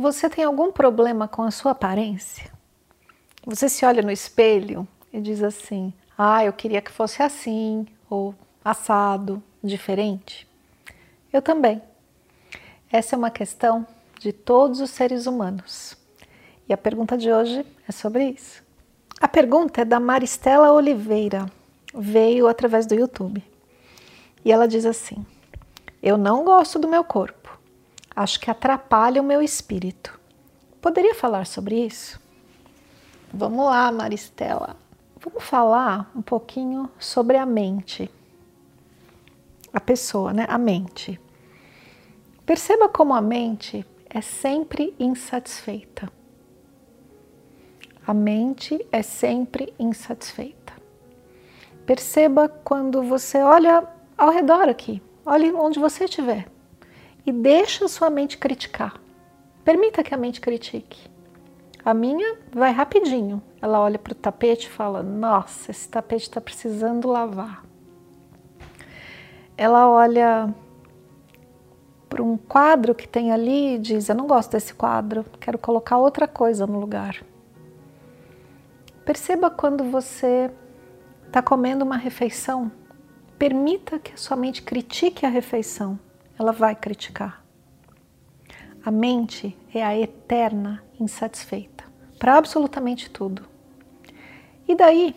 Você tem algum problema com a sua aparência? Você se olha no espelho e diz assim: Ah, eu queria que fosse assim, ou assado, diferente? Eu também. Essa é uma questão de todos os seres humanos. E a pergunta de hoje é sobre isso. A pergunta é da Maristela Oliveira, veio através do YouTube. E ela diz assim: Eu não gosto do meu corpo acho que atrapalha o meu espírito. Poderia falar sobre isso? Vamos lá, Maristela. Vamos falar um pouquinho sobre a mente. A pessoa, né? A mente. Perceba como a mente é sempre insatisfeita. A mente é sempre insatisfeita. Perceba quando você olha ao redor aqui, olhe onde você estiver e deixa sua mente criticar. Permita que a mente critique. A minha vai rapidinho. Ela olha para o tapete e fala: Nossa, esse tapete está precisando lavar. Ela olha para um quadro que tem ali e diz: Eu não gosto desse quadro, quero colocar outra coisa no lugar. Perceba quando você está comendo uma refeição, permita que a sua mente critique a refeição ela vai criticar. A mente é a eterna insatisfeita para absolutamente tudo. E daí,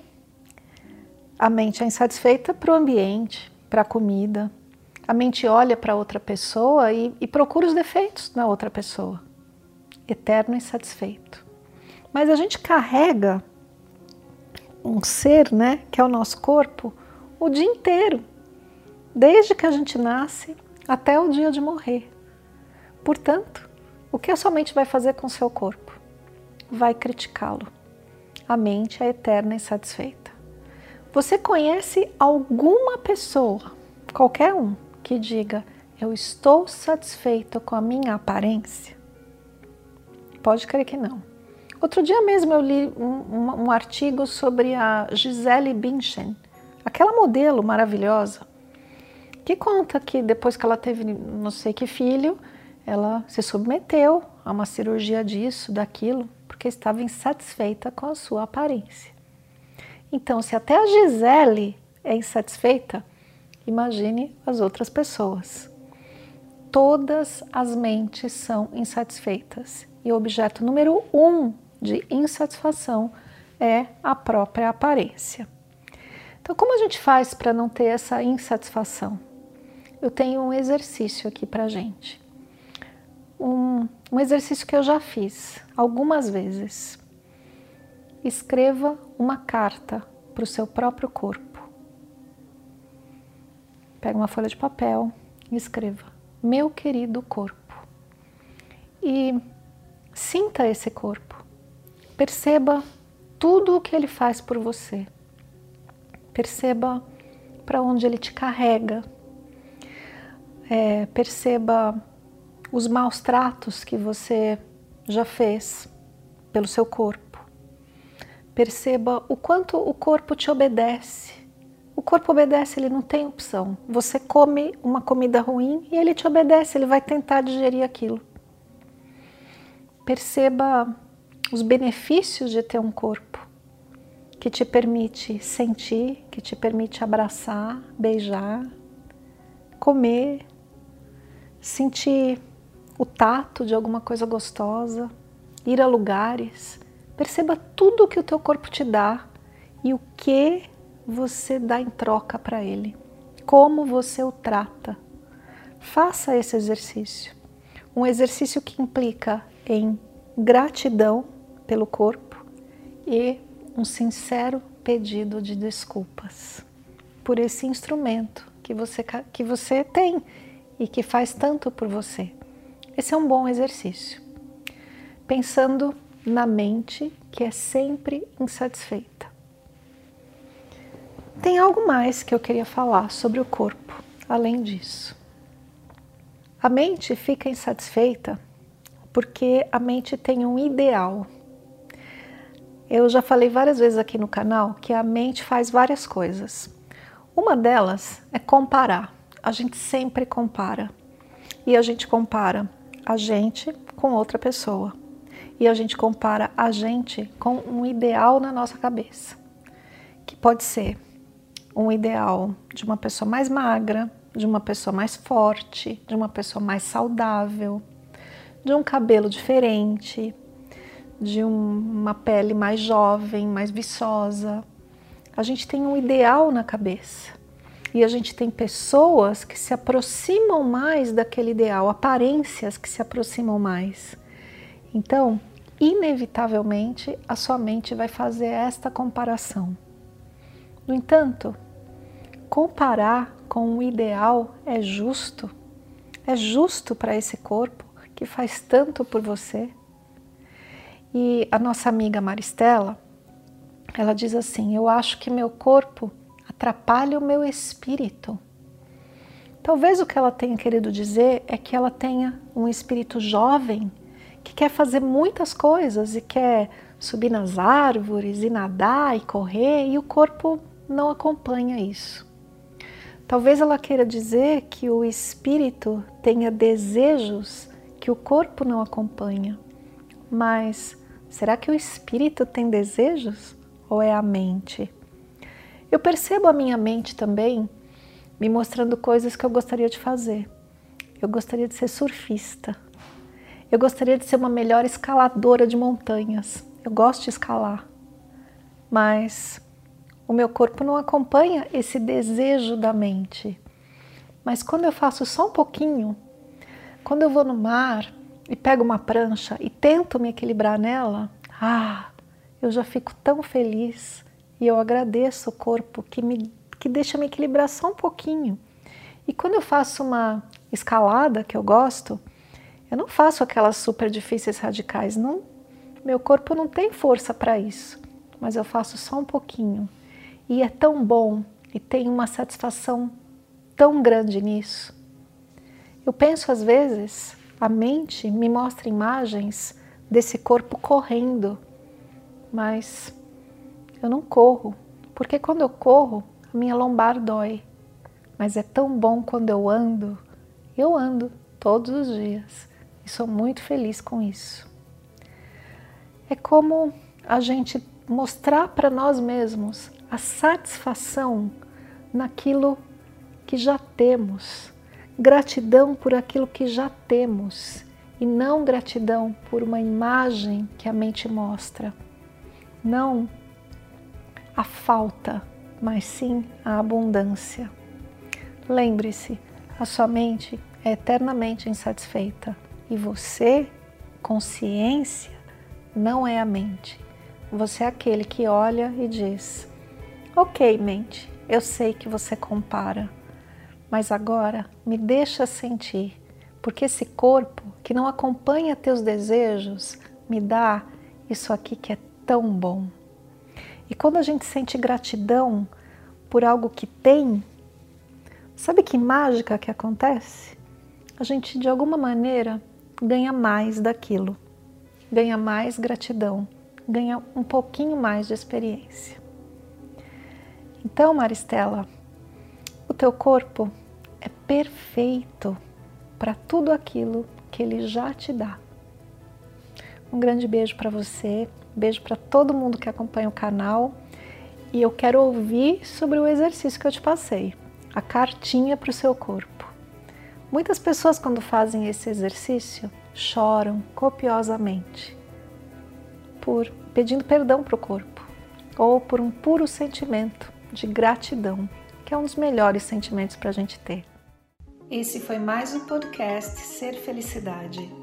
a mente é insatisfeita para o ambiente, para a comida. A mente olha para outra pessoa e, e procura os defeitos na outra pessoa. Eterno insatisfeito. Mas a gente carrega um ser, né, que é o nosso corpo, o dia inteiro. Desde que a gente nasce até o dia de morrer. Portanto, o que a sua mente vai fazer com seu corpo? Vai criticá-lo. A mente é eterna e satisfeita. Você conhece alguma pessoa, qualquer um, que diga: Eu estou satisfeito com a minha aparência? Pode crer que não. Outro dia mesmo eu li um, um, um artigo sobre a Gisele Bündchen, aquela modelo maravilhosa que conta que depois que ela teve não sei que filho, ela se submeteu a uma cirurgia disso, daquilo, porque estava insatisfeita com a sua aparência. Então, se até a Gisele é insatisfeita, imagine as outras pessoas. Todas as mentes são insatisfeitas e o objeto número um de insatisfação é a própria aparência. Então, como a gente faz para não ter essa insatisfação? Eu tenho um exercício aqui para gente. Um, um exercício que eu já fiz algumas vezes. Escreva uma carta para o seu próprio corpo. Pega uma folha de papel e escreva: Meu querido corpo. E sinta esse corpo. Perceba tudo o que ele faz por você. Perceba para onde ele te carrega, é, perceba os maus tratos que você já fez pelo seu corpo. Perceba o quanto o corpo te obedece. O corpo obedece, ele não tem opção. Você come uma comida ruim e ele te obedece, ele vai tentar digerir aquilo. Perceba os benefícios de ter um corpo que te permite sentir, que te permite abraçar, beijar, comer, sentir o tato de alguma coisa gostosa, ir a lugares. Perceba tudo que o teu corpo te dá e o que você dá em troca para ele, como você o trata. Faça esse exercício. Um exercício que implica em gratidão pelo corpo e um sincero pedido de desculpas por esse instrumento que você, que você tem e que faz tanto por você. Esse é um bom exercício. Pensando na mente que é sempre insatisfeita. Tem algo mais que eu queria falar sobre o corpo, além disso. A mente fica insatisfeita porque a mente tem um ideal. Eu já falei várias vezes aqui no canal que a mente faz várias coisas. Uma delas é comparar. A gente sempre compara. E a gente compara a gente com outra pessoa. E a gente compara a gente com um ideal na nossa cabeça. Que pode ser um ideal de uma pessoa mais magra, de uma pessoa mais forte, de uma pessoa mais saudável, de um cabelo diferente, de um, uma pele mais jovem, mais viçosa. A gente tem um ideal na cabeça e a gente tem pessoas que se aproximam mais daquele ideal, aparências que se aproximam mais. Então, inevitavelmente, a sua mente vai fazer esta comparação. No entanto, comparar com o ideal é justo? É justo para esse corpo que faz tanto por você? E a nossa amiga Maristela, ela diz assim: Eu acho que meu corpo atrapalha o meu espírito. Talvez o que ela tenha querido dizer é que ela tenha um espírito jovem que quer fazer muitas coisas e quer subir nas árvores e nadar e correr e o corpo não acompanha isso. Talvez ela queira dizer que o espírito tenha desejos que o corpo não acompanha. Mas será que o espírito tem desejos ou é a mente? Eu percebo a minha mente também me mostrando coisas que eu gostaria de fazer. Eu gostaria de ser surfista. Eu gostaria de ser uma melhor escaladora de montanhas. Eu gosto de escalar. Mas o meu corpo não acompanha esse desejo da mente. Mas quando eu faço só um pouquinho, quando eu vou no mar e pego uma prancha e tento me equilibrar nela, ah, eu já fico tão feliz e eu agradeço o corpo que me que deixa me equilibrar só um pouquinho. E quando eu faço uma escalada que eu gosto, eu não faço aquelas super difíceis radicais, não. Meu corpo não tem força para isso, mas eu faço só um pouquinho. E é tão bom e tem uma satisfação tão grande nisso. Eu penso às vezes, a mente me mostra imagens desse corpo correndo, mas eu não corro, porque quando eu corro, a minha lombar dói. Mas é tão bom quando eu ando. Eu ando todos os dias e sou muito feliz com isso. É como a gente mostrar para nós mesmos a satisfação naquilo que já temos, gratidão por aquilo que já temos e não gratidão por uma imagem que a mente mostra. Não a falta, mas sim a abundância. Lembre-se, a sua mente é eternamente insatisfeita e você, consciência, não é a mente. Você é aquele que olha e diz: Ok, mente, eu sei que você compara, mas agora me deixa sentir, porque esse corpo que não acompanha teus desejos me dá isso aqui que é tão bom. E quando a gente sente gratidão por algo que tem, sabe que mágica que acontece? A gente de alguma maneira ganha mais daquilo, ganha mais gratidão, ganha um pouquinho mais de experiência. Então, Maristela, o teu corpo é perfeito para tudo aquilo que ele já te dá. Um grande beijo para você, beijo para todo mundo que acompanha o canal e eu quero ouvir sobre o exercício que eu te passei, a cartinha para o seu corpo. Muitas pessoas, quando fazem esse exercício, choram copiosamente por pedindo perdão para o corpo ou por um puro sentimento de gratidão, que é um dos melhores sentimentos para a gente ter. Esse foi mais um podcast Ser Felicidade.